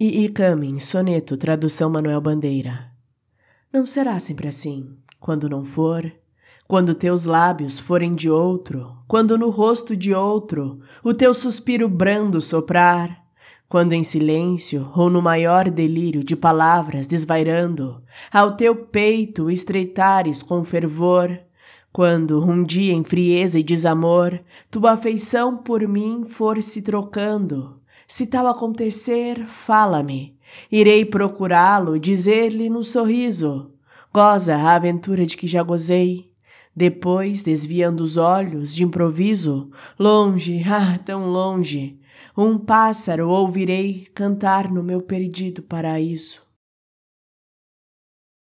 E Ikamin, soneto, tradução Manuel Bandeira. Não será sempre assim. Quando não for, quando teus lábios forem de outro, quando no rosto de outro o teu suspiro brando soprar, quando em silêncio ou no maior delírio de palavras desvairando, ao teu peito estreitares com fervor, quando um dia em frieza e desamor tua afeição por mim for se trocando, se tal acontecer, fala-me, irei procurá-lo, dizer-lhe no sorriso: goza a aventura de que já gozei. Depois, desviando os olhos de improviso, longe, ah, tão longe, um pássaro ouvirei cantar no meu perdido paraíso.